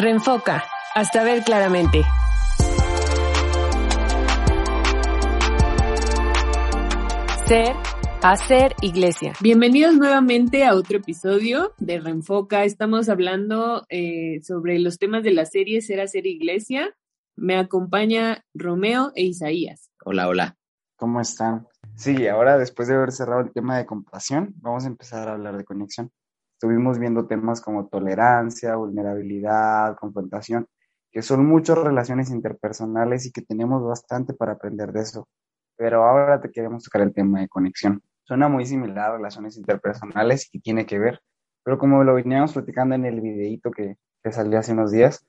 Reenfoca, hasta ver claramente. Ser, hacer iglesia. Bienvenidos nuevamente a otro episodio de Reenfoca. Estamos hablando eh, sobre los temas de la serie Ser, hacer iglesia. Me acompaña Romeo e Isaías. Hola, hola. ¿Cómo están? Sí, ahora después de haber cerrado el tema de compasión, vamos a empezar a hablar de conexión. Estuvimos viendo temas como tolerancia, vulnerabilidad, confrontación, que son muchas relaciones interpersonales y que tenemos bastante para aprender de eso. Pero ahora te queremos tocar el tema de conexión. Suena muy similar a relaciones interpersonales y tiene que ver, pero como lo veníamos platicando en el videíto que, que salió hace unos días,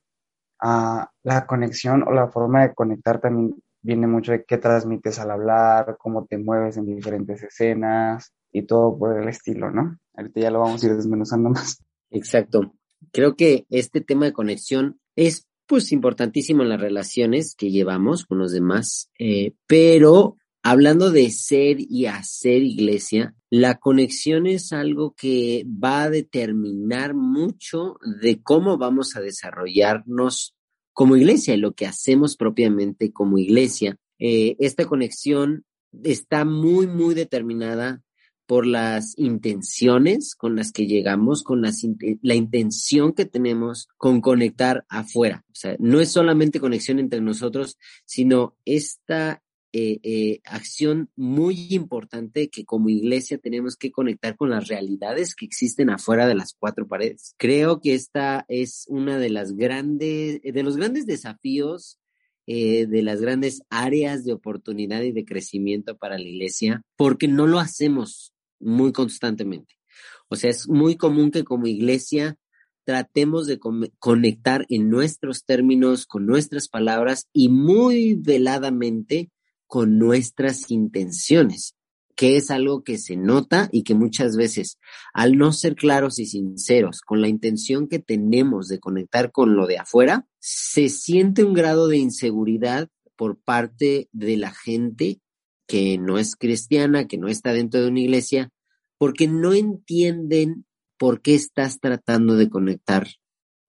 ah, la conexión o la forma de conectar también viene mucho de qué transmites al hablar, cómo te mueves en diferentes escenas y todo por el estilo, ¿no? Ahorita ya lo vamos a ir desmenuzando más. Exacto. Creo que este tema de conexión es pues importantísimo en las relaciones que llevamos con los demás, eh, pero hablando de ser y hacer iglesia, la conexión es algo que va a determinar mucho de cómo vamos a desarrollarnos como iglesia y lo que hacemos propiamente como iglesia. Eh, esta conexión está muy, muy determinada por las intenciones con las que llegamos, con las, la intención que tenemos con conectar afuera. O sea, no es solamente conexión entre nosotros, sino esta eh, eh, acción muy importante que como iglesia tenemos que conectar con las realidades que existen afuera de las cuatro paredes. Creo que esta es una de las grandes, de los grandes desafíos eh, de las grandes áreas de oportunidad y de crecimiento para la iglesia, porque no lo hacemos muy constantemente. O sea, es muy común que como iglesia tratemos de conectar en nuestros términos, con nuestras palabras y muy veladamente con nuestras intenciones, que es algo que se nota y que muchas veces, al no ser claros y sinceros con la intención que tenemos de conectar con lo de afuera, se siente un grado de inseguridad por parte de la gente que no es cristiana, que no está dentro de una iglesia, porque no entienden por qué estás tratando de conectar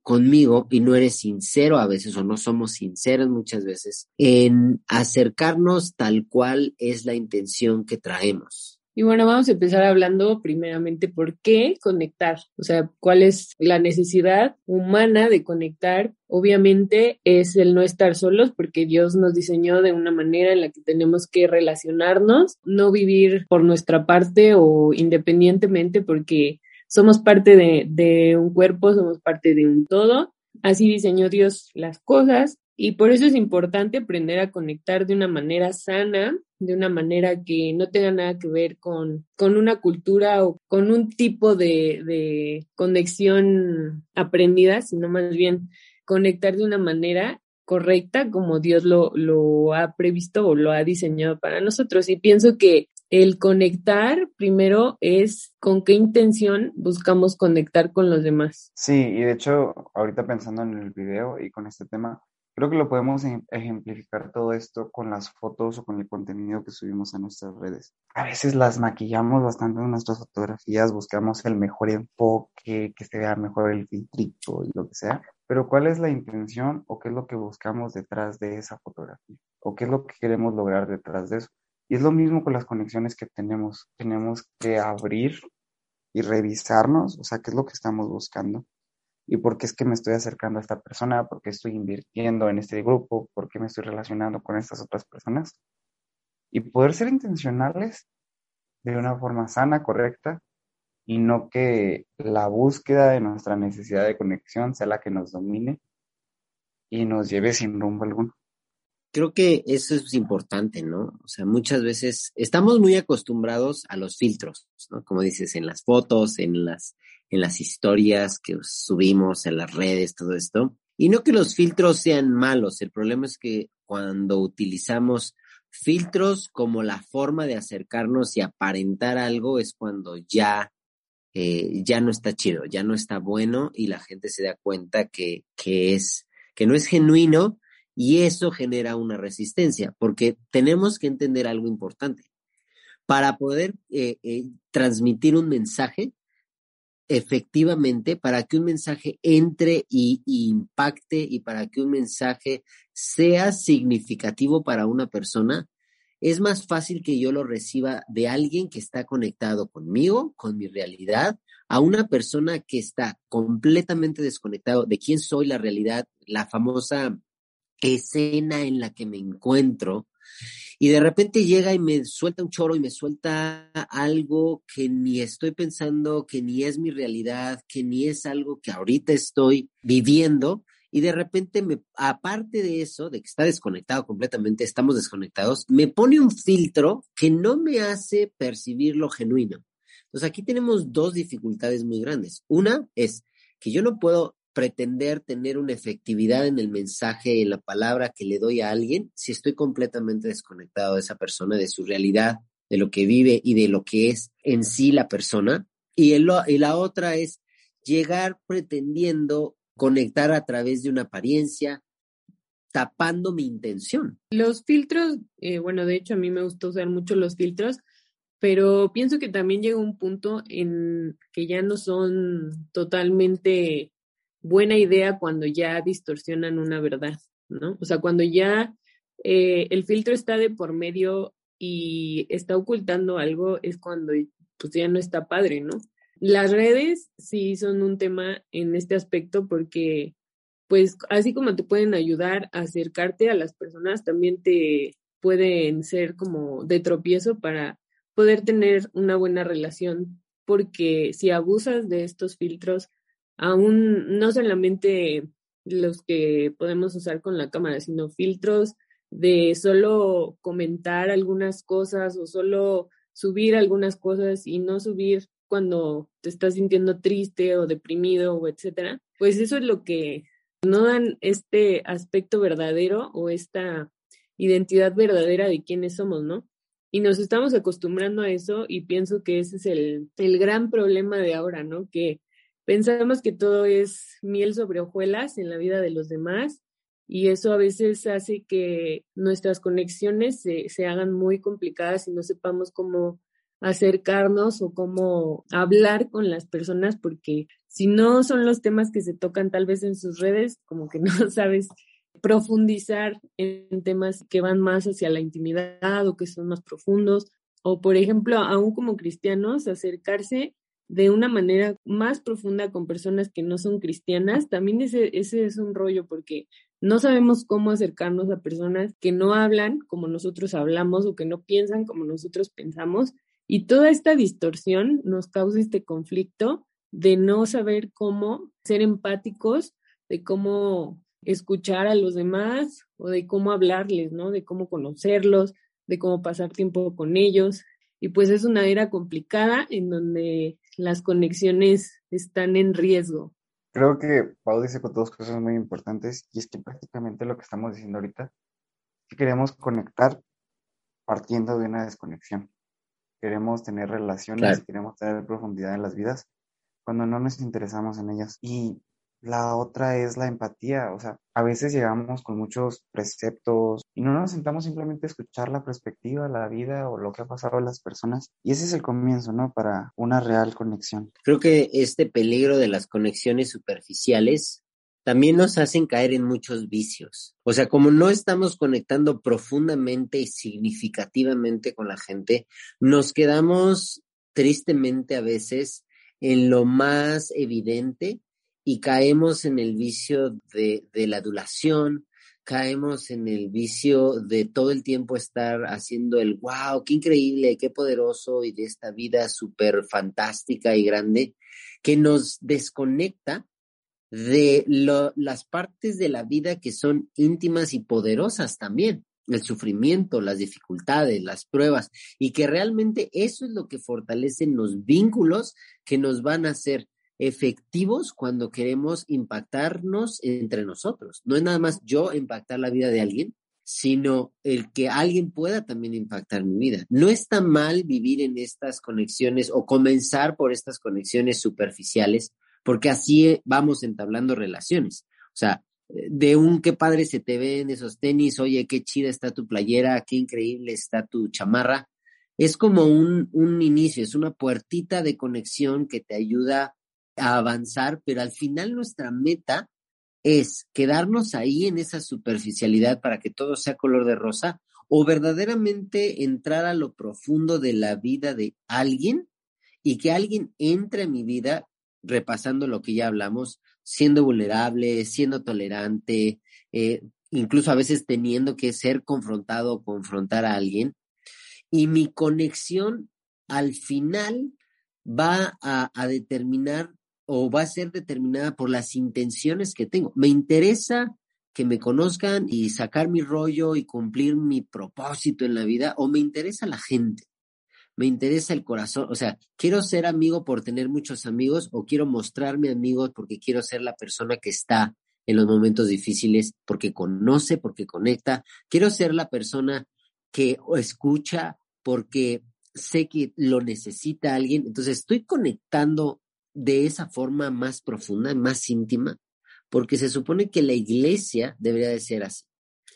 conmigo y no eres sincero a veces o no somos sinceros muchas veces en acercarnos tal cual es la intención que traemos. Y bueno, vamos a empezar hablando primeramente por qué conectar, o sea, cuál es la necesidad humana de conectar. Obviamente es el no estar solos porque Dios nos diseñó de una manera en la que tenemos que relacionarnos, no vivir por nuestra parte o independientemente porque somos parte de, de un cuerpo, somos parte de un todo. Así diseñó Dios las cosas y por eso es importante aprender a conectar de una manera sana, de una manera que no tenga nada que ver con, con una cultura o con un tipo de, de conexión aprendida, sino más bien conectar de una manera correcta como Dios lo, lo ha previsto o lo ha diseñado para nosotros. Y pienso que el conectar primero es con qué intención buscamos conectar con los demás. Sí, y de hecho, ahorita pensando en el video y con este tema, creo que lo podemos ejemplificar todo esto con las fotos o con el contenido que subimos a nuestras redes. A veces las maquillamos bastante en nuestras fotografías, buscamos el mejor enfoque, que se vea mejor el filtrito y lo que sea. Pero ¿cuál es la intención o qué es lo que buscamos detrás de esa fotografía? ¿O qué es lo que queremos lograr detrás de eso? Y es lo mismo con las conexiones que tenemos. Tenemos que abrir y revisarnos, o sea, qué es lo que estamos buscando y por qué es que me estoy acercando a esta persona, por qué estoy invirtiendo en este grupo, por qué me estoy relacionando con estas otras personas. Y poder ser intencionales de una forma sana, correcta, y no que la búsqueda de nuestra necesidad de conexión sea la que nos domine y nos lleve sin rumbo alguno creo que eso es importante, ¿no? O sea, muchas veces estamos muy acostumbrados a los filtros, ¿no? Como dices, en las fotos, en las, en las historias que subimos en las redes, todo esto. Y no que los filtros sean malos, el problema es que cuando utilizamos filtros como la forma de acercarnos y aparentar algo es cuando ya, eh, ya no está chido, ya no está bueno y la gente se da cuenta que, que, es, que no es genuino y eso genera una resistencia, porque tenemos que entender algo importante. Para poder eh, eh, transmitir un mensaje, efectivamente, para que un mensaje entre y, impacte y para que un mensaje sea significativo para una persona, es más fácil que yo lo reciba de alguien que está conectado conmigo, con mi realidad, a una persona que está completamente desconectado de quién soy, la realidad, la famosa escena en la que me encuentro y de repente llega y me suelta un choro y me suelta algo que ni estoy pensando, que ni es mi realidad, que ni es algo que ahorita estoy viviendo. Y de repente, me, aparte de eso, de que está desconectado completamente, estamos desconectados, me pone un filtro que no me hace percibir lo genuino. Entonces aquí tenemos dos dificultades muy grandes. Una es que yo no puedo pretender tener una efectividad en el mensaje, en la palabra que le doy a alguien, si estoy completamente desconectado de esa persona, de su realidad, de lo que vive y de lo que es en sí la persona. Y, y la otra es llegar pretendiendo conectar a través de una apariencia, tapando mi intención. Los filtros, eh, bueno, de hecho a mí me gusta usar mucho los filtros, pero pienso que también llega un punto en que ya no son totalmente buena idea cuando ya distorsionan una verdad, ¿no? O sea, cuando ya eh, el filtro está de por medio y está ocultando algo, es cuando pues ya no está padre, ¿no? Las redes sí son un tema en este aspecto porque, pues, así como te pueden ayudar a acercarte a las personas, también te pueden ser como de tropiezo para poder tener una buena relación, porque si abusas de estos filtros, aún no solamente los que podemos usar con la cámara, sino filtros de solo comentar algunas cosas o solo subir algunas cosas y no subir cuando te estás sintiendo triste o deprimido o etcétera, pues eso es lo que no dan este aspecto verdadero o esta identidad verdadera de quiénes somos, ¿no? Y nos estamos acostumbrando a eso y pienso que ese es el, el gran problema de ahora, ¿no? Que Pensamos que todo es miel sobre hojuelas en la vida de los demás y eso a veces hace que nuestras conexiones se, se hagan muy complicadas y no sepamos cómo acercarnos o cómo hablar con las personas porque si no son los temas que se tocan tal vez en sus redes, como que no sabes profundizar en temas que van más hacia la intimidad o que son más profundos. O, por ejemplo, aún como cristianos, acercarse de una manera más profunda con personas que no son cristianas, también ese, ese es un rollo porque no sabemos cómo acercarnos a personas que no hablan como nosotros hablamos o que no piensan como nosotros pensamos. Y toda esta distorsión nos causa este conflicto de no saber cómo ser empáticos, de cómo escuchar a los demás o de cómo hablarles, ¿no? De cómo conocerlos, de cómo pasar tiempo con ellos. Y pues es una era complicada en donde las conexiones están en riesgo. Creo que Pau dice con dos cosas muy importantes y es que prácticamente lo que estamos diciendo ahorita que queremos conectar partiendo de una desconexión. Queremos tener relaciones, queremos tener profundidad en las vidas cuando no nos interesamos en ellas. Y la otra es la empatía, o sea, a veces llegamos con muchos preceptos y no nos sentamos simplemente a escuchar la perspectiva, la vida o lo que ha pasado a las personas. Y ese es el comienzo, ¿no? Para una real conexión. Creo que este peligro de las conexiones superficiales también nos hacen caer en muchos vicios. O sea, como no estamos conectando profundamente y significativamente con la gente, nos quedamos tristemente a veces en lo más evidente y caemos en el vicio de, la adulación, caemos en el vicio de todo el tiempo estar haciendo el wow, qué increíble, qué poderoso y de esta vida súper fantástica y grande que nos desconecta de las partes de la vida que son íntimas y poderosas también, el sufrimiento, las dificultades, las pruebas, y que realmente eso es lo que fortalece los vínculos que nos van a hacer efectivos cuando queremos impactarnos entre nosotros. No es nada más yo impactar la vida de alguien, sino el que alguien pueda también impactar mi vida. No está mal vivir en estas conexiones o comenzar por estas conexiones superficiales, porque así vamos entablando relaciones. O sea, de un qué padre se te ven esos tenis, oye, qué chida está tu playera, qué increíble está tu chamarra. Es como un, un inicio, es una puertita de conexión que te ayuda a avanzar, pero al final nuestra meta es quedarnos ahí en esa superficialidad para que todo sea color de rosa o verdaderamente entrar a lo profundo de la vida de alguien y que alguien entre a mi vida repasando lo que ya hablamos, siendo vulnerable, siendo tolerante, eh, incluso a veces teniendo que ser confrontado o confrontar a alguien. Y mi conexión al final va a, a determinar o va a ser determinada por las intenciones que tengo. Me interesa que me conozcan y sacar mi rollo y cumplir mi propósito en la vida o me interesa la gente. Me interesa el corazón, o sea, quiero ser amigo por tener muchos amigos o quiero mostrarme amigo porque quiero ser la persona que está en los momentos difíciles, porque conoce, porque conecta. Quiero ser la persona que escucha porque sé que lo necesita alguien. Entonces estoy conectando de esa forma más profunda, más íntima, porque se supone que la iglesia debería de ser así.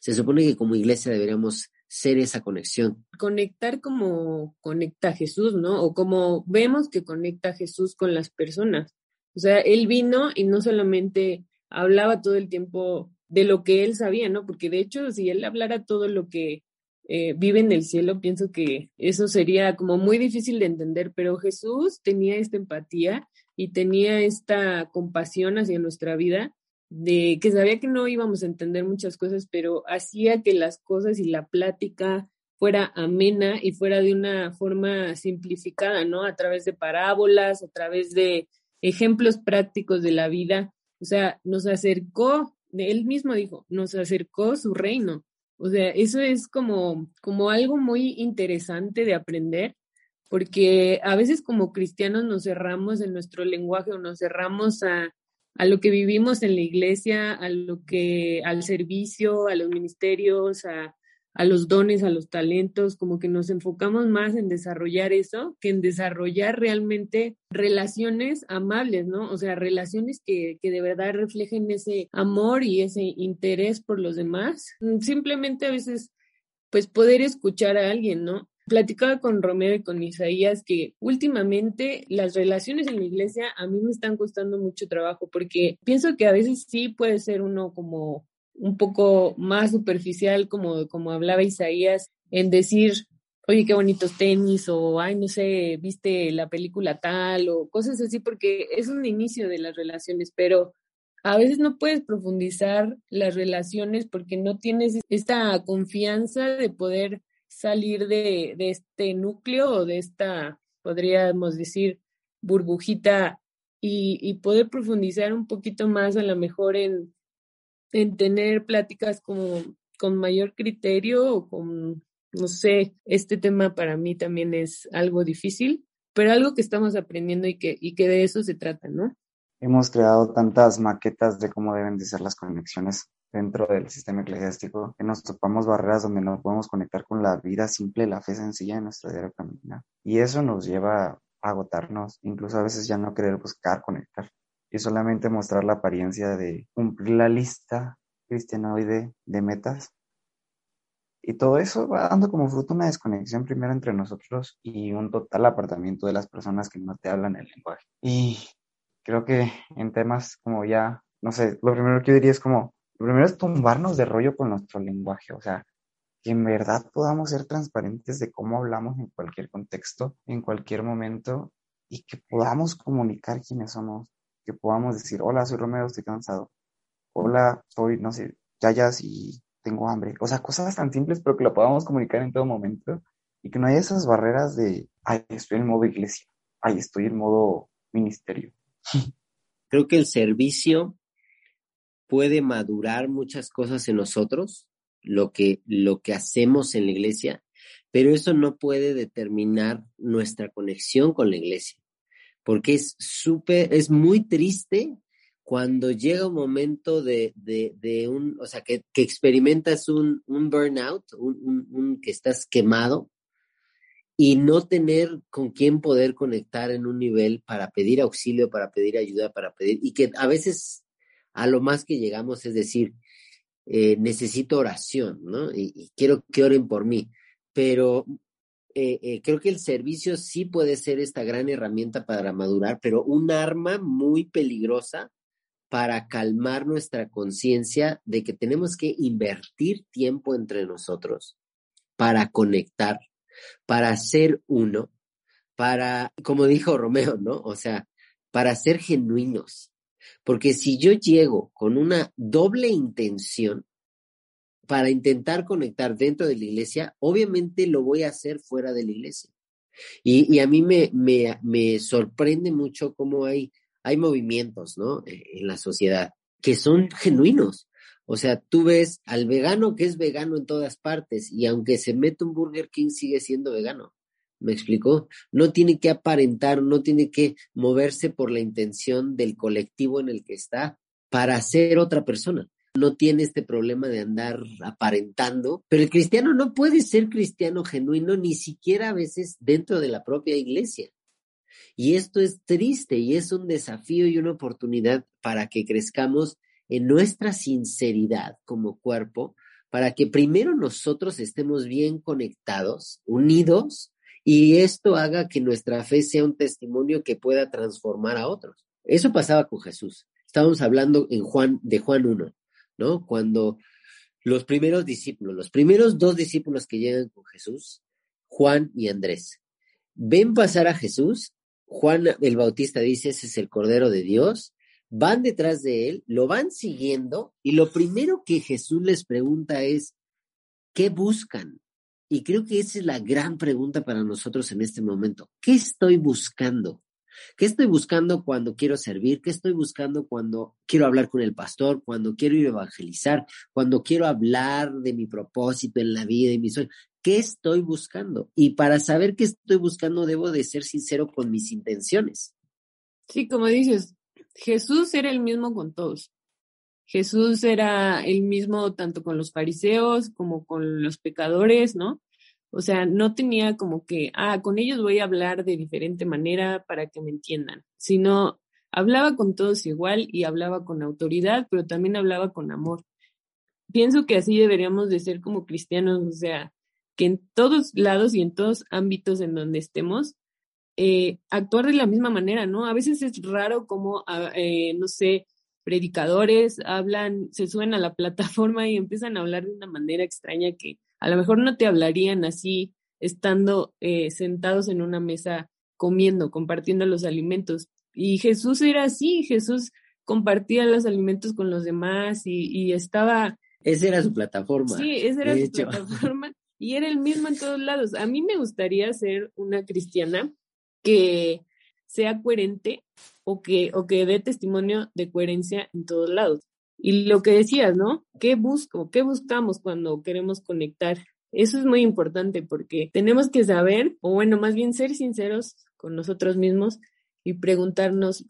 Se supone que como iglesia deberíamos ser esa conexión. Conectar como conecta Jesús, ¿no? O como vemos que conecta Jesús con las personas. O sea, él vino y no solamente hablaba todo el tiempo de lo que él sabía, ¿no? Porque de hecho, si él hablara todo lo que eh, vive en el cielo, pienso que eso sería como muy difícil de entender, pero Jesús tenía esta empatía y tenía esta compasión hacia nuestra vida, de que sabía que no íbamos a entender muchas cosas, pero hacía que las cosas y la plática fuera amena y fuera de una forma simplificada, ¿no? A través de parábolas, a través de ejemplos prácticos de la vida. O sea, nos acercó, él mismo dijo, nos acercó su reino. O sea, eso es como, como algo muy interesante de aprender porque a veces como cristianos nos cerramos en nuestro lenguaje o nos cerramos a, a lo que vivimos en la iglesia, a lo que, al servicio, a los ministerios, a, a los dones, a los talentos, como que nos enfocamos más en desarrollar eso que en desarrollar realmente relaciones amables, ¿no? O sea, relaciones que, que de verdad reflejen ese amor y ese interés por los demás. Simplemente a veces, pues poder escuchar a alguien, ¿no? Platicaba con Romero y con Isaías que últimamente las relaciones en la iglesia a mí me están costando mucho trabajo porque pienso que a veces sí puede ser uno como un poco más superficial, como, como hablaba Isaías, en decir, oye, qué bonitos tenis, o ay, no sé, viste la película tal, o cosas así, porque es un inicio de las relaciones, pero a veces no puedes profundizar las relaciones porque no tienes esta confianza de poder salir de, este núcleo o de esta, podríamos decir, burbujita y, poder profundizar un poquito más a lo mejor en, en tener pláticas como con mayor criterio o con, no sé, este tema para mí también es algo difícil, pero algo que estamos aprendiendo y que, y que de eso se trata, ¿no? Hemos creado tantas maquetas de cómo deben de ser las conexiones dentro del sistema eclesiástico, que nos topamos barreras donde no podemos conectar con la vida simple, la fe sencilla de nuestra diaria caminar. Y eso nos lleva a agotarnos, incluso a veces ya no querer buscar conectar y solamente mostrar la apariencia de cumplir la lista cristianoide de metas. Y todo eso va dando como fruto una desconexión primero entre nosotros y un total apartamiento de las personas que no te hablan el lenguaje. Y creo que en temas como ya, no sé, lo primero que yo diría es como lo primero es tumbarnos de rollo con nuestro lenguaje, o sea, que en verdad podamos ser transparentes de cómo hablamos en cualquier contexto, en cualquier momento, y que podamos comunicar quiénes somos, que podamos decir, hola, soy Romero, estoy cansado, hola, soy, no sé, Yayas y tengo hambre, o sea, cosas tan simples, pero que lo podamos comunicar en todo momento, y que no haya esas barreras de, ay, estoy en modo iglesia, ay, estoy en modo ministerio. Creo que el servicio puede madurar muchas cosas en nosotros, lo que, lo que hacemos en la iglesia, pero eso no puede determinar nuestra conexión con la iglesia. porque es súper, es muy triste cuando llega un momento de, de, de un, o sea, que, que experimentas un, un burnout, un, un, un, que estás quemado y no tener con quién poder conectar en un nivel para pedir auxilio, para pedir ayuda, para pedir, y que a veces a lo más que llegamos es decir, eh, necesito oración, ¿no? Y, quiero que oren por mí, pero eh, eh, creo que el servicio sí puede ser esta gran herramienta para madurar, pero un arma muy peligrosa para calmar nuestra conciencia de que tenemos que invertir tiempo entre nosotros para conectar, para ser uno, para, como dijo Romeo, ¿no? O sea, para ser genuinos. Porque si yo llego con una doble intención para intentar conectar dentro de la iglesia, obviamente lo voy a hacer fuera de la iglesia. Y, y a mí me, me, me sorprende mucho cómo hay hay movimientos, ¿no? Eh, en la sociedad que son genuinos. O sea, tú ves al vegano que es vegano en todas partes y aunque se mete un Burger King sigue siendo vegano. ¿Me explicó? No tiene que aparentar, no tiene que moverse por la intención del colectivo en el que está para ser otra persona. No tiene este problema de andar aparentando, pero el cristiano no puede ser cristiano genuino ni siquiera a veces dentro de la propia iglesia. Y esto es triste y es un desafío y una oportunidad para que crezcamos en nuestra sinceridad como cuerpo, para que primero nosotros estemos bien conectados, unidos, y esto haga que nuestra fe sea un testimonio que pueda transformar a otros. Eso pasaba con Jesús. Estábamos hablando en Juan, de Juan 1, ¿no? Cuando los primeros discípulos, los primeros dos discípulos que llegan con Jesús, Juan y Andrés, ven pasar a Jesús Juan el Bautista dice, ese es el Cordero de Dios, van detrás de él, lo van siguiendo y lo primero que Jesús les pregunta es, ¿qué buscan? Y creo que esa es la gran pregunta para nosotros en este momento. ¿Qué estoy buscando? ¿Qué estoy buscando cuando quiero servir? ¿Qué estoy buscando cuando quiero hablar con el pastor? Cuando quiero ir a evangelizar? Cuando quiero hablar de mi propósito en la vida y mi sueño. ¿Qué estoy buscando? Y para saber qué estoy buscando, debo de ser sincero con mis intenciones. Sí, como dices, Jesús era el mismo con todos. Jesús era el mismo tanto con los fariseos como con los pecadores, ¿no? O sea, no tenía como que, ah, con ellos voy a hablar de diferente manera para que me entiendan, sino hablaba con todos igual y hablaba con autoridad, pero también hablaba con amor. Pienso que así deberíamos de ser como cristianos, o sea, que en todos lados y en todos ámbitos en donde estemos, eh, actuar de la misma manera, ¿no? A veces es raro como, ah, eh, no sé, predicadores hablan, se suben a la plataforma y empiezan a hablar de una manera extraña que a lo mejor no te hablarían así estando eh, sentados en una mesa comiendo, compartiendo los alimentos. Y Jesús era así, Jesús compartía los alimentos con los demás y, y estaba... Esa era su plataforma. Sí, esa era su plataforma y era el mismo en todos lados. A mí me gustaría ser una cristiana que sea coherente o que, o que dé testimonio de coherencia en todos lados. Y lo que decías, ¿no? ¿Qué busco? ¿Qué buscamos cuando queremos conectar? Eso es muy importante porque tenemos que saber, o bueno, más bien ser sinceros con nosotros mismos y preguntarnos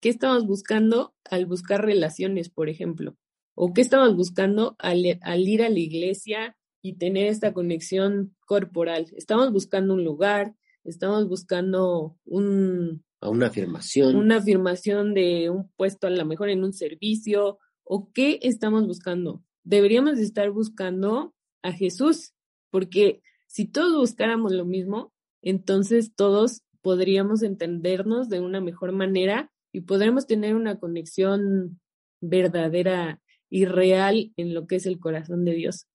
qué estamos buscando al buscar relaciones, por ejemplo, o qué estamos buscando al, al ir a la iglesia y tener esta conexión corporal. Estamos buscando un lugar, estamos buscando un... Una afirmación. Una afirmación de un puesto a lo mejor en un servicio o qué estamos buscando. Deberíamos estar buscando a Jesús, porque si todos buscáramos lo mismo, entonces todos podríamos entendernos de una mejor manera y podremos tener una conexión verdadera y real en lo que es el corazón de Dios.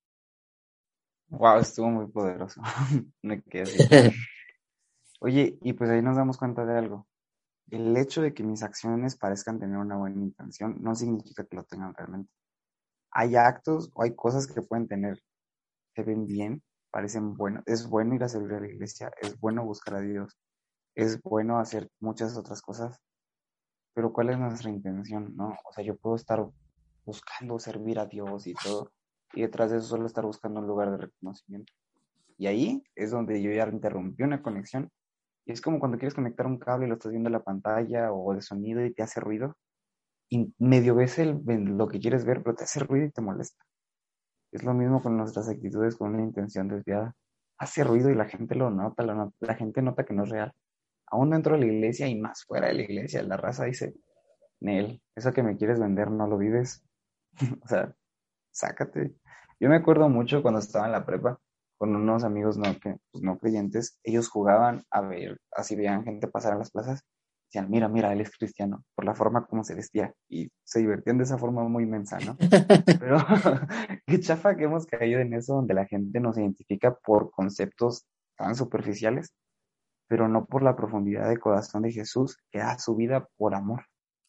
Wow, estuvo muy poderoso. Me quedé Oye, y pues ahí nos damos cuenta de algo. El hecho de que mis acciones parezcan tener una buena intención no significa que lo tengan realmente. Hay actos o hay cosas que pueden tener, se ven bien, parecen buenos. Es bueno ir a servir a la iglesia, es bueno buscar a Dios, es bueno hacer muchas otras cosas, pero ¿cuál es nuestra intención? No, o sea, yo puedo estar buscando servir a Dios y todo, y detrás de eso solo estar buscando un lugar de reconocimiento. Y ahí es donde yo ya interrumpí una conexión Y es como cuando quieres conectar un cable y lo estás viendo en la pantalla o de sonido y te hace ruido. Y medio ves el, lo que quieres ver, pero te hace ruido y te molesta. Es lo mismo con nuestras actitudes con una intención desviada. Hace ruido y la gente lo nota, la, la gente nota que no es real. Aún dentro de la iglesia y más fuera de la iglesia, la raza dice, Nel, eso que me quieres vender no lo vives. o sea, sácate. Yo me acuerdo mucho cuando estaba en la prepa con unos amigos no, que, pues, no creyentes, ellos jugaban a ver, así veían gente pasar a las plazas, decían, mira, mira, él es cristiano, por la forma como se vestía, y se divertían de esa forma muy inmensa, ¿no? Pero qué chafa que hemos caído en eso, donde la gente nos identifica por conceptos tan superficiales, pero no por la profundidad de corazón de Jesús, que da su vida por amor.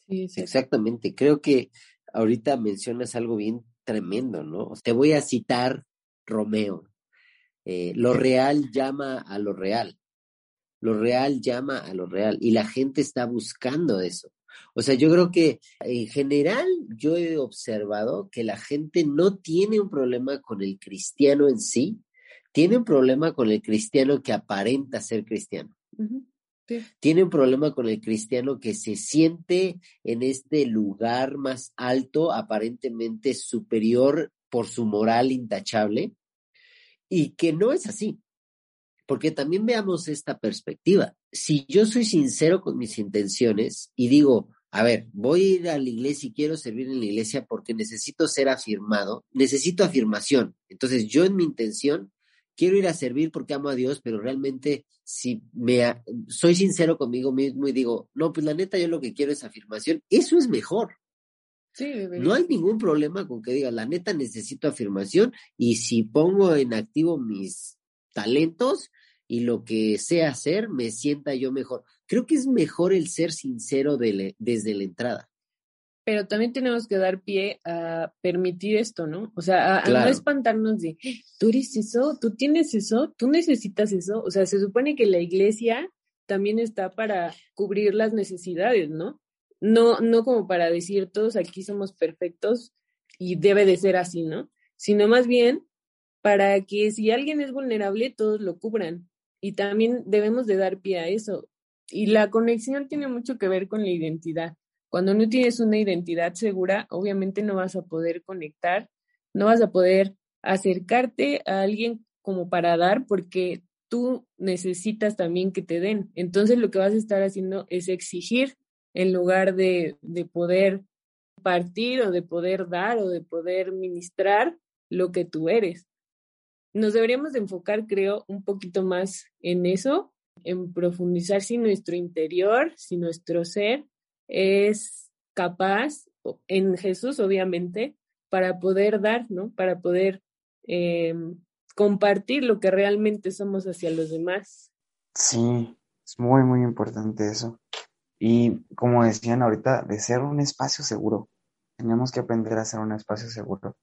Sí, sí. Exactamente, creo que ahorita mencionas algo bien tremendo, ¿no? Te voy a citar Romeo. Eh, lo real llama a lo real. Lo real llama a lo real y la gente está buscando eso. O sea, yo creo que en general yo he observado que la gente no tiene un problema con el cristiano en sí, tiene un problema con el cristiano que aparenta ser cristiano. Tiene un problema con el cristiano que se siente en este lugar más alto, aparentemente superior por su moral intachable, y que no es así. Porque también veamos esta perspectiva. Si yo soy sincero con mis intenciones y digo, a ver, voy a ir a la iglesia y quiero servir en la iglesia porque necesito ser afirmado, necesito afirmación. Entonces yo en mi intención quiero ir a servir porque amo a Dios, pero realmente si me soy sincero conmigo mismo y digo, no, pues la neta yo lo que quiero es afirmación, eso es mejor. Sí, no hay ningún problema con que diga, la neta necesito afirmación y si pongo en activo mis talentos y lo que sé hacer, me sienta yo mejor. Creo que es mejor el ser sincero desde la entrada pero también tenemos que dar pie a permitir esto, ¿no? O sea, a, no espantarnos de, tú eres eso, tú tienes eso, tú necesitas eso. O sea, se supone que la iglesia también está para cubrir las necesidades, ¿no? No, no como para decir todos aquí somos perfectos y debe de ser así, ¿no? Sino más bien para que si alguien es vulnerable, todos lo cubran. Y también debemos de dar pie a eso. Y la conexión tiene mucho que ver con la identidad. Cuando no tienes una identidad segura, obviamente no vas a poder conectar, no vas a poder acercarte a alguien como para dar porque tú necesitas también que te den. Entonces lo que vas a estar haciendo es exigir en lugar de, de poder partir o de poder dar o de poder ministrar lo que tú eres. Nos deberíamos de enfocar, creo, un poquito más en eso, en profundizar si nuestro interior, si nuestro ser es capaz, en Jesús obviamente, para poder dar, ¿no? Para poder em, compartir lo que realmente somos hacia los demás. Sí, es muy, muy importante eso. Y como decían ahorita, de ser un espacio seguro, tenemos que aprender a ser un espacio seguro,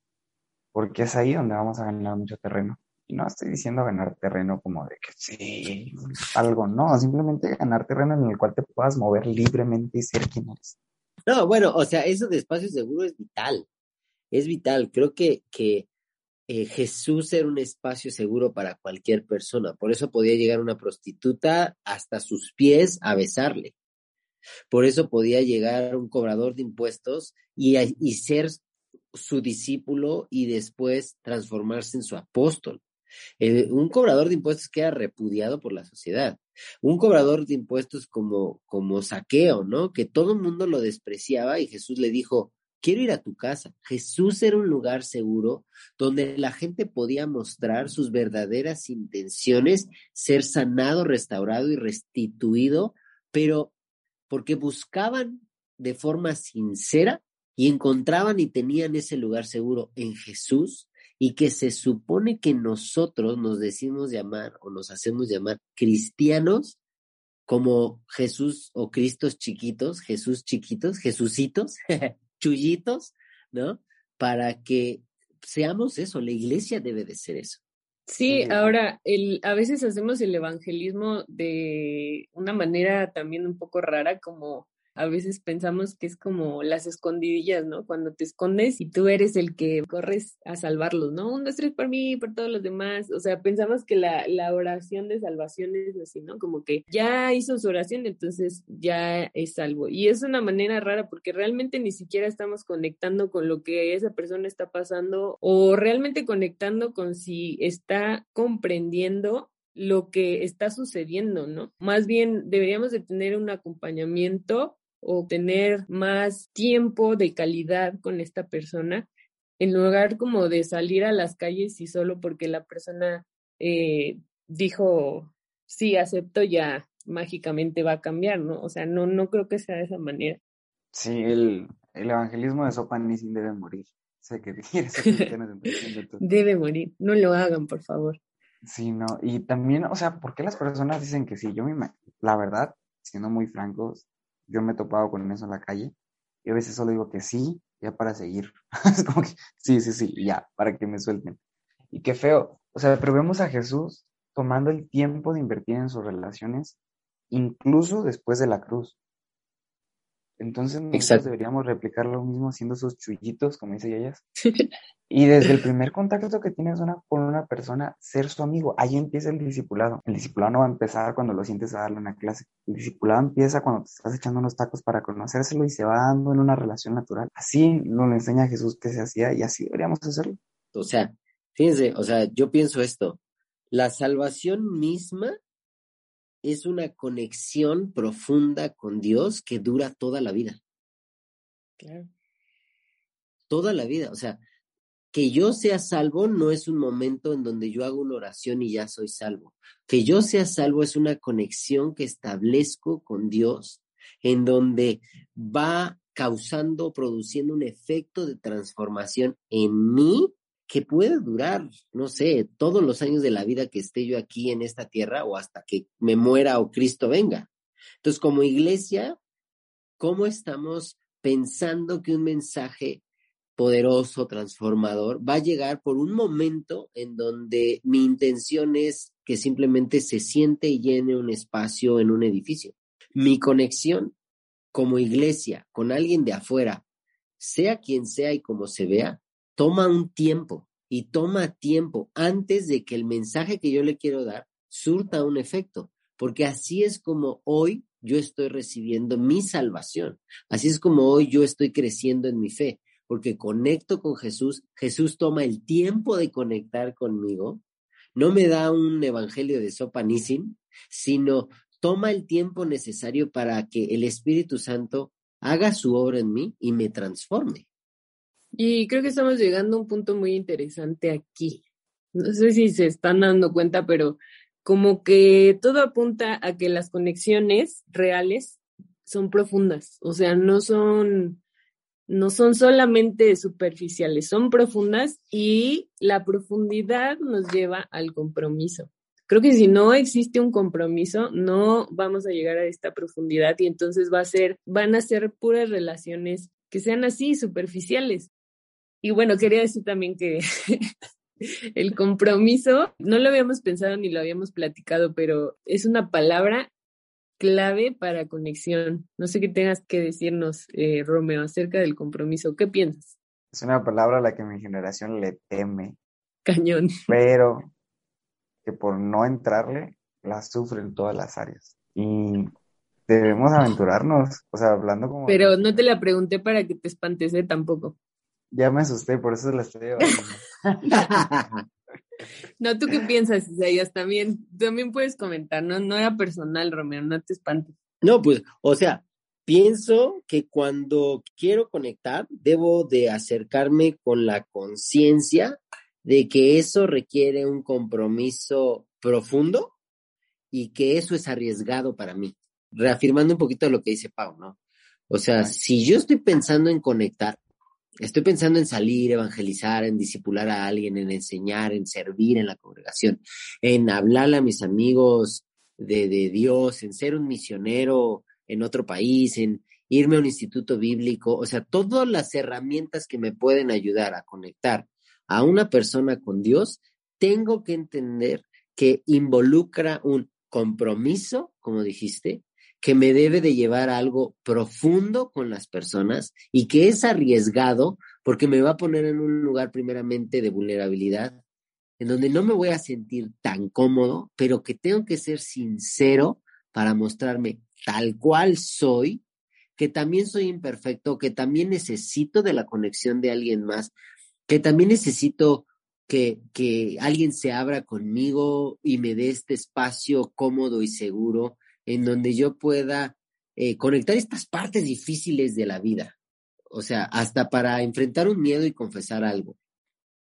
porque es ahí donde vamos a ganar mucho terreno. Y no estoy diciendo ganar terreno como de que sí, algo, no, simplemente ganar terreno en el cual te puedas mover libremente y ser quien eres. No, bueno, o sea, eso de espacio seguro es vital, es vital. Creo que, que eh, Jesús era un espacio seguro para cualquier persona, por eso podía llegar una prostituta hasta sus pies a besarle. Por eso podía llegar un cobrador de impuestos y, y ser su discípulo y después transformarse en su apóstol. Eh, un cobrador de impuestos queda repudiado por la sociedad. Un cobrador de impuestos como, como saqueo, ¿no? Que todo el mundo lo despreciaba y Jesús le dijo, quiero ir a tu casa. Jesús era un lugar seguro donde la gente podía mostrar sus verdaderas intenciones, ser sanado, restaurado y restituido, pero porque buscaban de forma sincera y encontraban y tenían ese lugar seguro en Jesús, y que se supone que nosotros nos decimos llamar o nos hacemos llamar cristianos como Jesús o Cristos chiquitos, Jesús chiquitos, Jesucitos, chullitos, ¿no? Para que seamos eso, la iglesia debe de ser eso. Sí, ahora el, a veces hacemos el evangelismo de una manera también un poco rara, como a veces pensamos que es como las escondidillas, ¿no? Cuando te escondes y tú eres el que corres a salvarlos, ¿no? Un, dos, tres por mí, por todos los demás. O sea, pensamos que la, la oración de salvación es así, ¿no? Como que ya hizo su oración, entonces ya es salvo. Y es una manera rara porque realmente ni siquiera estamos conectando con lo que esa persona está pasando o realmente conectando con si está comprendiendo lo que está sucediendo, ¿no? Más bien deberíamos de tener un acompañamiento o tener más tiempo de calidad con esta persona en lugar como de salir a las calles y solo porque la persona eh, dijo sí acepto ya mágicamente va a cambiar, ¿no? O sea, no, no creo que sea de esa manera. Sí, el, el evangelismo de Sopa Nissin debe morir. Sé que debe morir, no lo hagan, por favor. Sí, no, y también, o sea, ¿por qué las personas dicen que sí? Yo me, la verdad, siendo muy francos, yo me he topado con eso en la calle y a veces solo digo que sí, ya para seguir. es como que sí, sí, sí, ya, para que me suelten. Y qué feo. O sea, pero vemos a Jesús tomando el tiempo de invertir en sus relaciones, incluso después de la cruz. Entonces nosotros deberíamos replicar lo mismo haciendo esos chullitos, como dice ellas. y desde el primer contacto que tienes una, con una persona, ser su amigo. Ahí empieza el discipulado. El discipulado no va a empezar cuando lo sientes a darle una clase. El discipulado empieza cuando te estás echando unos tacos para conocérselo y se va dando en una relación natural. Así nos lo enseña Jesús que se hacía y así deberíamos hacerlo. O sea, fíjense, o sea, yo pienso esto. La salvación misma es una conexión profunda con Dios que dura toda la vida. Claro. Toda la vida. O sea, que yo sea salvo no es un momento en donde yo hago una oración y ya soy salvo. Que yo sea salvo es una conexión que establezco con Dios en donde va causando, produciendo un efecto de transformación en mí que puede durar, no sé, todos los años de la vida que esté yo aquí en esta tierra o hasta que me muera o Cristo venga. Entonces, como iglesia, ¿cómo estamos pensando que un mensaje poderoso, transformador, va a llegar por un momento en donde mi intención es que simplemente se siente y llene un espacio en un edificio? Mi conexión como iglesia con alguien de afuera, sea quien sea y como se vea, toma un tiempo y toma tiempo antes de que el mensaje que yo le quiero dar surta un efecto, porque así es como hoy yo estoy recibiendo mi salvación, así es como hoy yo estoy creciendo en mi fe, porque conecto con Jesús, Jesús toma el tiempo de conectar conmigo, no me da un evangelio de sopa nisin, sino toma el tiempo necesario para que el Espíritu Santo haga su obra en mí y me transforme. Y creo que estamos llegando a un punto muy interesante aquí. No sé si se están dando cuenta, pero como que todo apunta a que las conexiones reales son profundas, o sea, no son no son solamente superficiales, son profundas y la profundidad nos lleva al compromiso. Creo que si no existe un compromiso, no vamos a llegar a esta profundidad y entonces va a ser, van a ser puras relaciones que sean así, superficiales. Y bueno, quería decir también que el compromiso, no lo habíamos pensado ni lo habíamos platicado, pero es una palabra clave para conexión. No sé qué tengas que decirnos, eh, Romeo, acerca del compromiso. ¿Qué piensas? Es una palabra a la que mi generación le teme. Cañón. Pero que por no entrarle, la sufren todas las áreas. Y debemos aventurarnos, o sea, hablando como... Pero no te la pregunté para que te espantese tampoco. Ya me asusté, por eso la estoy No, ¿tú qué piensas, Isaías? También, también puedes comentar, no, no era personal, Romeo, no te espantes. No, pues, o sea, pienso que cuando quiero conectar, debo de acercarme con la conciencia de que eso requiere un compromiso profundo y que eso es arriesgado para mí. Reafirmando un poquito lo que dice Pau, ¿no? O sea, si yo estoy pensando en conectar, Estoy pensando en salir, evangelizar, en disipular a alguien, en enseñar, en servir en la congregación, en hablarle a mis amigos de, de Dios, en ser un misionero en otro país, en irme a un instituto bíblico, o sea, todas las herramientas que me pueden ayudar a conectar a una persona con Dios, tengo que entender que involucra un compromiso, como dijiste, que me debe de llevar a algo profundo con las personas y que es arriesgado porque me va a poner en un lugar primeramente de vulnerabilidad, en donde no me voy a sentir tan cómodo, pero que tengo que ser sincero para mostrarme tal cual soy, que también soy imperfecto, que también necesito de la conexión de alguien más, que también necesito que, que alguien se abra conmigo y me dé este espacio cómodo y seguro en donde yo pueda eh, conectar estas partes difíciles de la vida. O sea, hasta para enfrentar un miedo y confesar algo.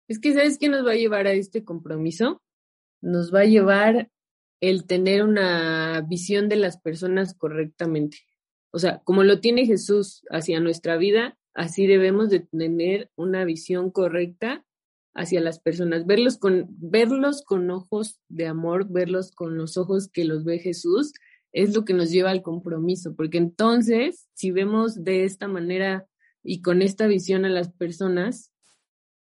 Es que, ¿sabes qué nos va a llevar a este compromiso? Nos va a llevar el tener una visión de las personas correctamente. O sea, como lo tiene Jesús hacia nuestra vida, así debemos de tener una visión correcta hacia las personas, verlos con, verlos con ojos de amor, verlos con los ojos que los ve Jesús, es lo que nos lleva al compromiso, porque entonces, si vemos de esta manera y con esta visión a las personas,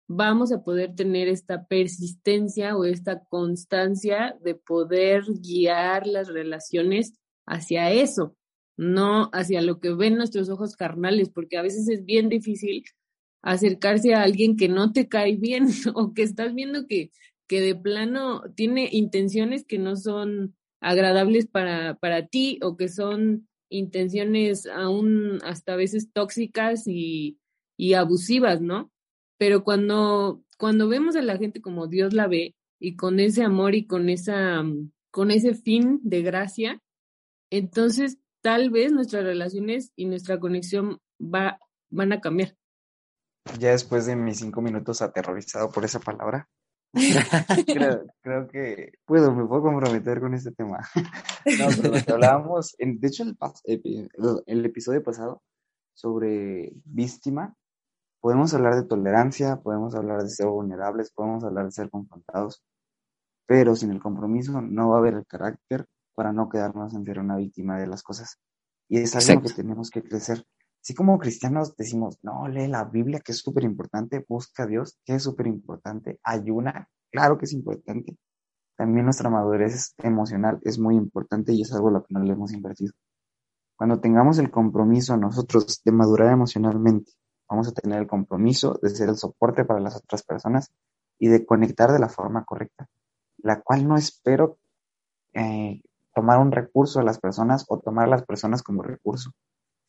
vamos a poder tener esta persistencia o esta constancia de poder guiar las relaciones hacia eso, no hacia lo que ven nuestros ojos carnales, porque a veces es bien difícil acercarse a alguien que no te cae bien o que estás viendo que, que de plano tiene intenciones que no son agradables para, para ti o que son intenciones aún hasta a veces tóxicas y, y abusivas, ¿no? Pero cuando, cuando vemos a la gente como Dios la ve y con ese amor y con esa, con ese fin de gracia, entonces tal vez nuestras relaciones y nuestra conexión va, van a cambiar ya después de mis cinco minutos aterrorizado por esa palabra, creo, que puedo, me puedo comprometer con este tema. no, pero lo que hablábamos, de hecho, el, el episodio pasado sobre víctima, podemos hablar de tolerancia, podemos hablar de ser vulnerables, podemos hablar de ser confrontados, pero sin el compromiso no va a haber el carácter para no quedarnos en ser una víctima de las cosas. Y es algo que tenemos que crecer. Así como cristianos decimos, no, lee la Biblia, que es súper importante, busca a Dios, que es súper importante, ayuna, claro que es importante. También nuestra madurez emocional es muy importante y es algo a lo que no le hemos invertido. Cuando tengamos el compromiso nosotros de madurar emocionalmente, vamos a tener el compromiso de ser el soporte para las otras personas y de conectar de la forma correcta, la cual no espero eh, tomar un recurso a las personas o tomar a las personas como recurso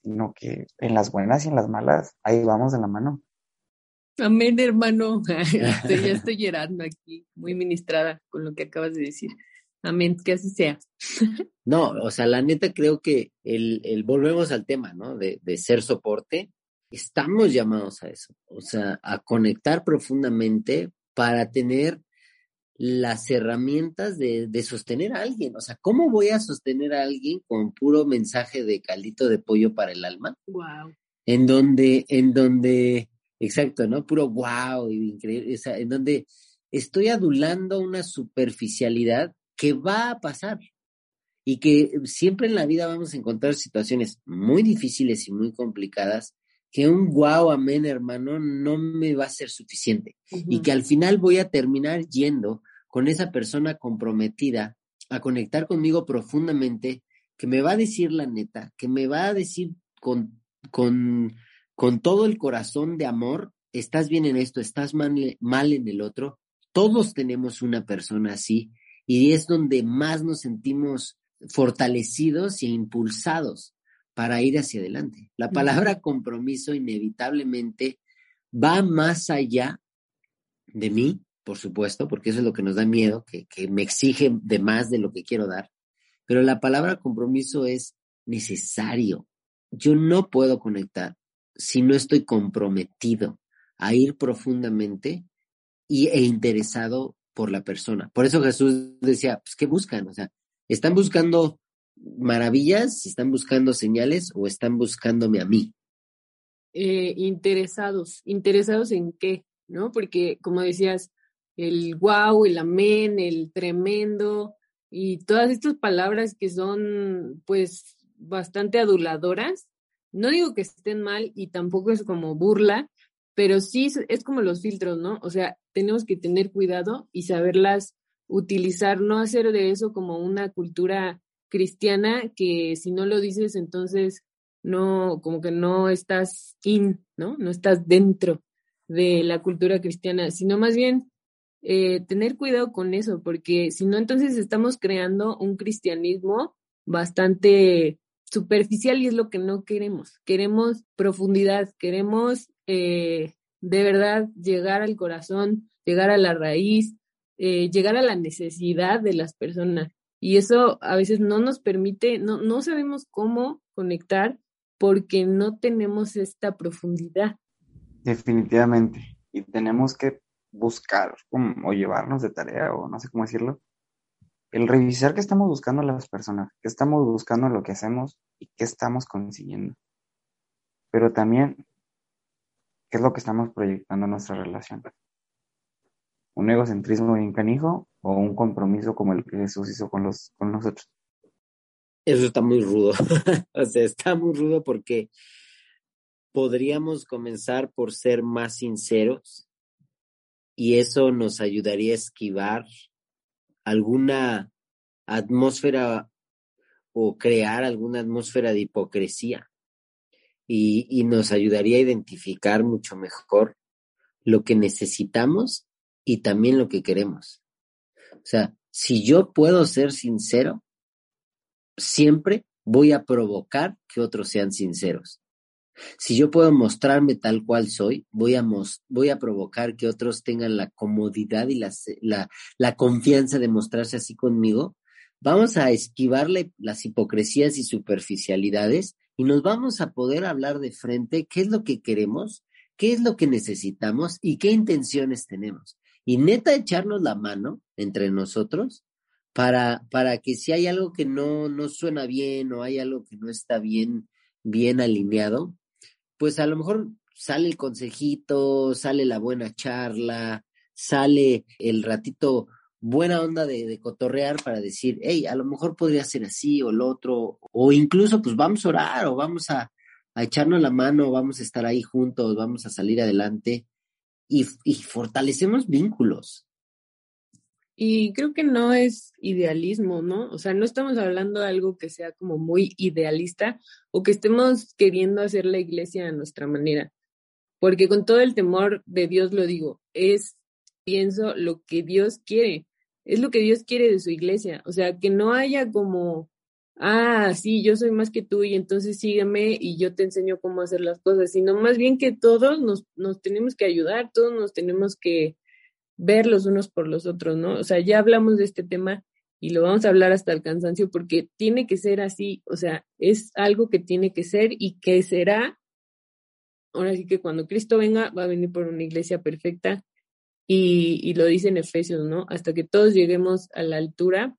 sino que en las buenas y en las malas, ahí vamos de la mano. Amén, hermano. ya estoy llorando aquí, muy ministrada con lo que acabas de decir. Amén, que así sea. no, o sea, la neta creo que el, el volvemos al tema, ¿no? De, de ser soporte. Estamos llamados a eso, o sea, a conectar profundamente para tener las herramientas de, de, sostener a alguien. O sea, ¿cómo voy a sostener a alguien con puro mensaje de caldito de pollo para el alma? Wow. En donde, en donde, exacto, ¿no? Puro wow, increíble. O sea, en donde estoy adulando una superficialidad que va a pasar y que siempre en la vida vamos a encontrar situaciones muy difíciles y muy complicadas que un wow, amén, hermano, no me va a ser suficiente. Y que al final voy a terminar yendo con esa persona comprometida a conectar conmigo profundamente, que me va a decir la neta, que me va a decir con, con, con todo el corazón de amor, estás bien en esto, estás mal, mal en el otro. Todos tenemos una persona así y es donde más nos sentimos fortalecidos e impulsados para ir hacia adelante. La palabra compromiso inevitablemente va más allá de mí por supuesto, porque eso es lo que nos da miedo, que, me exige de más de lo que quiero dar. Pero la palabra compromiso es necesario. Yo no puedo conectar si no estoy comprometido a ir profundamente y, e interesado por la persona. Por eso Jesús decía, pues, ¿qué buscan? O sea, ¿están buscando maravillas, están buscando señales o están buscándome a mí? Eh, interesados, interesados en qué, ¿no? Porque como decías, el wow, el amén, el tremendo y todas estas palabras que son pues bastante aduladoras. No digo que estén mal y tampoco es como burla, pero sí es, como los filtros, ¿no? O sea, tenemos que tener cuidado y saberlas utilizar, no hacer de eso como una cultura cristiana que si no lo dices, entonces no, como que no estás in, ¿no? No estás dentro de la cultura cristiana, sino más bien eh, tener cuidado con eso, porque si no, entonces estamos creando un cristianismo bastante superficial y es lo que no queremos. Queremos profundidad, queremos eh, de verdad llegar al corazón, llegar a la raíz, eh, llegar a la necesidad de las personas. Y eso a veces no nos permite, no, no sabemos cómo conectar porque no tenemos esta profundidad. Definitivamente. Y tenemos que buscar o llevarnos de tarea o no sé cómo decirlo. El revisar qué estamos buscando las personas, qué estamos buscando lo que hacemos y qué estamos consiguiendo. Pero también, qué es lo que estamos proyectando en nuestra relación un egocentrismo bien canijo o un compromiso como el que Jesús hizo con, los, con nosotros. Eso está muy rudo. o sea, está muy rudo porque podríamos comenzar por ser más sinceros y eso nos ayudaría a esquivar alguna atmósfera o crear alguna atmósfera de hipocresía y, y nos ayudaría a identificar mucho mejor lo que necesitamos y también lo que queremos. O sea, si yo puedo ser sincero, siempre voy a provocar que otros sean sinceros. Si yo puedo mostrarme tal cual soy, voy a, voy a provocar que otros tengan la comodidad y la, la, la confianza de mostrarse así conmigo. Vamos a esquivarle las hipocresías y superficialidades y nos vamos a poder hablar de frente qué es lo que queremos, qué es lo que necesitamos y qué intenciones tenemos y neta echarnos la mano entre nosotros para, para que si hay algo que no, no suena bien o hay algo que no está bien, bien alineado, pues a lo mejor sale el consejito, sale la buena charla, sale el ratito buena onda de, de, cotorrear para decir, hey, a lo mejor podría ser así o lo otro, o incluso pues vamos a orar o vamos a, a echarnos la mano, vamos a estar ahí juntos, vamos a salir adelante y, fortalecemos vínculos. Y creo que no es idealismo, ¿no? O sea, no estamos hablando de algo que sea como muy idealista o que estemos queriendo hacer la iglesia a nuestra manera. Porque con todo el temor de Dios lo digo, es, pienso, lo que Dios quiere. Es lo que Dios quiere de su iglesia. O sea, que no haya como ah, sí, yo soy más que tú y entonces sígueme y yo te enseño cómo hacer las cosas, sino más bien que todos nos, nos tenemos que ayudar, todos nos tenemos que ver los unos por los otros, ¿no? O sea, ya hablamos de este tema y lo vamos a hablar hasta el cansancio porque tiene que ser así, o sea, es algo que tiene que ser y que será, ahora sí que cuando Cristo venga, va a venir por una iglesia perfecta y, y lo dice en Efesios, ¿no? Hasta que todos lleguemos a la altura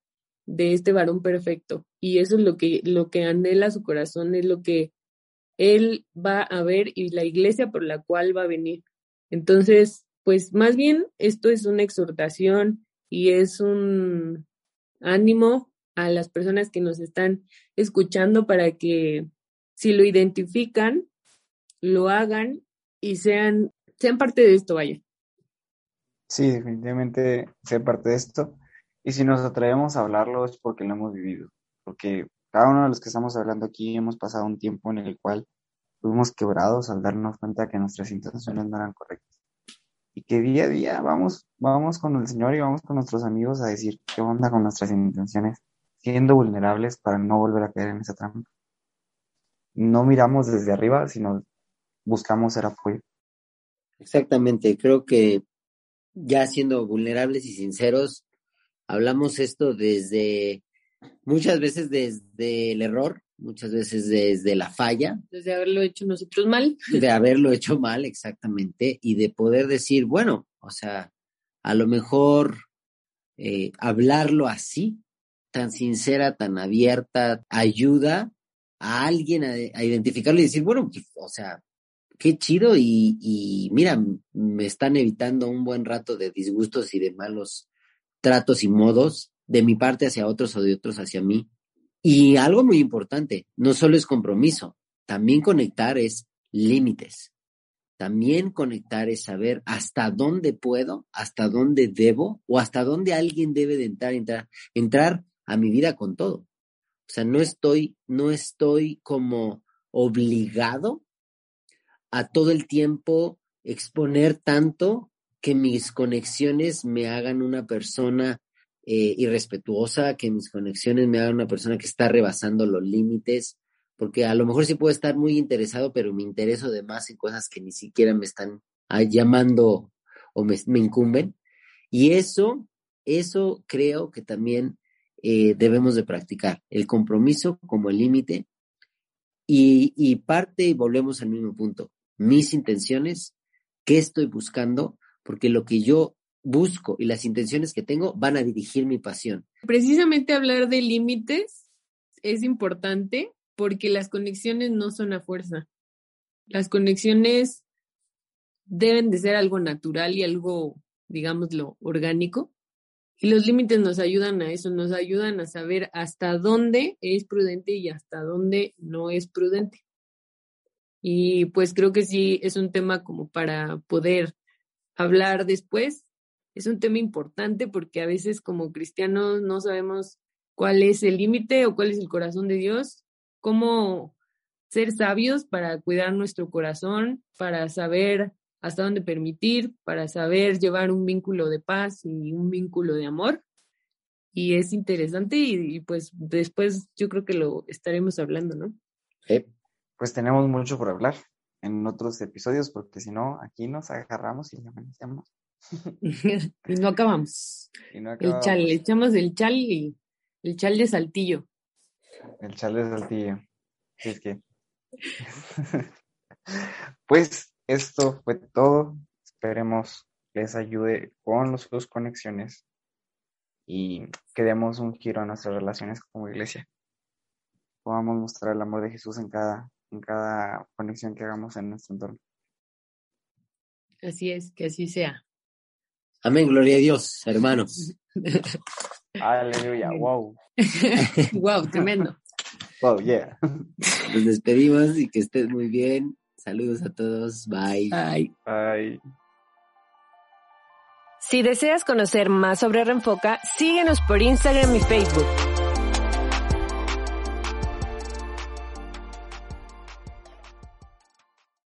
de este varón perfecto. Y eso es lo que, lo que anhela su corazón, es lo que él va a ver y la iglesia por la cual va a venir. Entonces, pues más bien esto es una exhortación y es un ánimo a las personas que nos están escuchando para que si lo identifican, lo hagan y sean, sean parte de esto, vaya. Sí, definitivamente ser parte de esto. Y si nos atrevemos a hablarlo es porque lo hemos vivido, porque cada uno de los que estamos hablando aquí hemos pasado un tiempo en el cual fuimos quebrados al darnos cuenta que nuestras intenciones no eran correctas. Y que día a día vamos, vamos con el Señor y vamos con nuestros amigos a decir qué onda con nuestras intenciones, siendo vulnerables para no volver a caer en esa trampa. No miramos desde arriba, sino buscamos ser apoyo. Exactamente, creo que ya siendo vulnerables y sinceros, hablamos esto desde, muchas veces desde el error, muchas veces desde la falla. Desde haberlo hecho nosotros mal. De haberlo hecho mal, exactamente, y de poder decir, bueno, o sea, a lo mejor eh, hablarlo así, tan sincera, tan abierta, ayuda a alguien a, identificarlo y decir, bueno, pues, o sea, qué chido y, y, mira, me están evitando un buen rato de disgustos y de malos tratos y modos de mi parte hacia otros o de otros hacia mí. Y algo muy importante, no solo es compromiso, también conectar es límites. También conectar es saber hasta dónde puedo, hasta dónde debo o hasta dónde alguien debe de entrar, entrar, entrar a mi vida con todo. O sea, no estoy, no estoy como obligado a todo el tiempo exponer tanto que mis conexiones me hagan una persona eh, irrespetuosa, que mis conexiones me hagan una persona que está rebasando los límites, porque a lo mejor sí puedo estar muy interesado, pero me intereso de más en cosas que ni siquiera me están ah, llamando o me, incumben. Y eso, eso creo que también eh, debemos de practicar, el compromiso como el límite. Y, y parte, y volvemos al mismo punto, mis intenciones, qué estoy buscando, porque lo que yo busco y las intenciones que tengo van a dirigir mi pasión. Precisamente hablar de límites es importante porque las conexiones no son a fuerza. Las conexiones deben de ser algo natural y algo, digámoslo, orgánico. Y los límites nos ayudan a eso, nos ayudan a saber hasta dónde es prudente y hasta dónde no es prudente. Y pues creo que sí es un tema como para poder hablar después. Es un tema importante porque a veces como cristianos no sabemos cuál es el límite o cuál es el corazón de Dios, cómo ser sabios para cuidar nuestro corazón, para saber hasta dónde permitir, para saber llevar un vínculo de paz y un vínculo de amor. Y es interesante y, pues después yo creo que lo estaremos hablando, ¿no? Pues tenemos mucho por hablar en otros episodios, porque si no, aquí nos agarramos y le amanecemos. Y no acabamos. El chal, le echamos el chal y el chal de saltillo. El chal de saltillo. es que. pues esto fue todo. Esperemos les ayude con sus conexiones y que demos un giro a nuestras relaciones como iglesia. Podamos mostrar el amor de Jesús en cada en cada conexión que hagamos en nuestro entorno. Así es, que así sea. Amén, gloria a Dios, hermanos. Aleluya, wow. wow, tremendo. Wow, yeah. Nos despedimos y que estés muy bien. Saludos a todos. Bye. Bye. Bye. Si deseas conocer más sobre Renfoca, síguenos por Instagram y Facebook.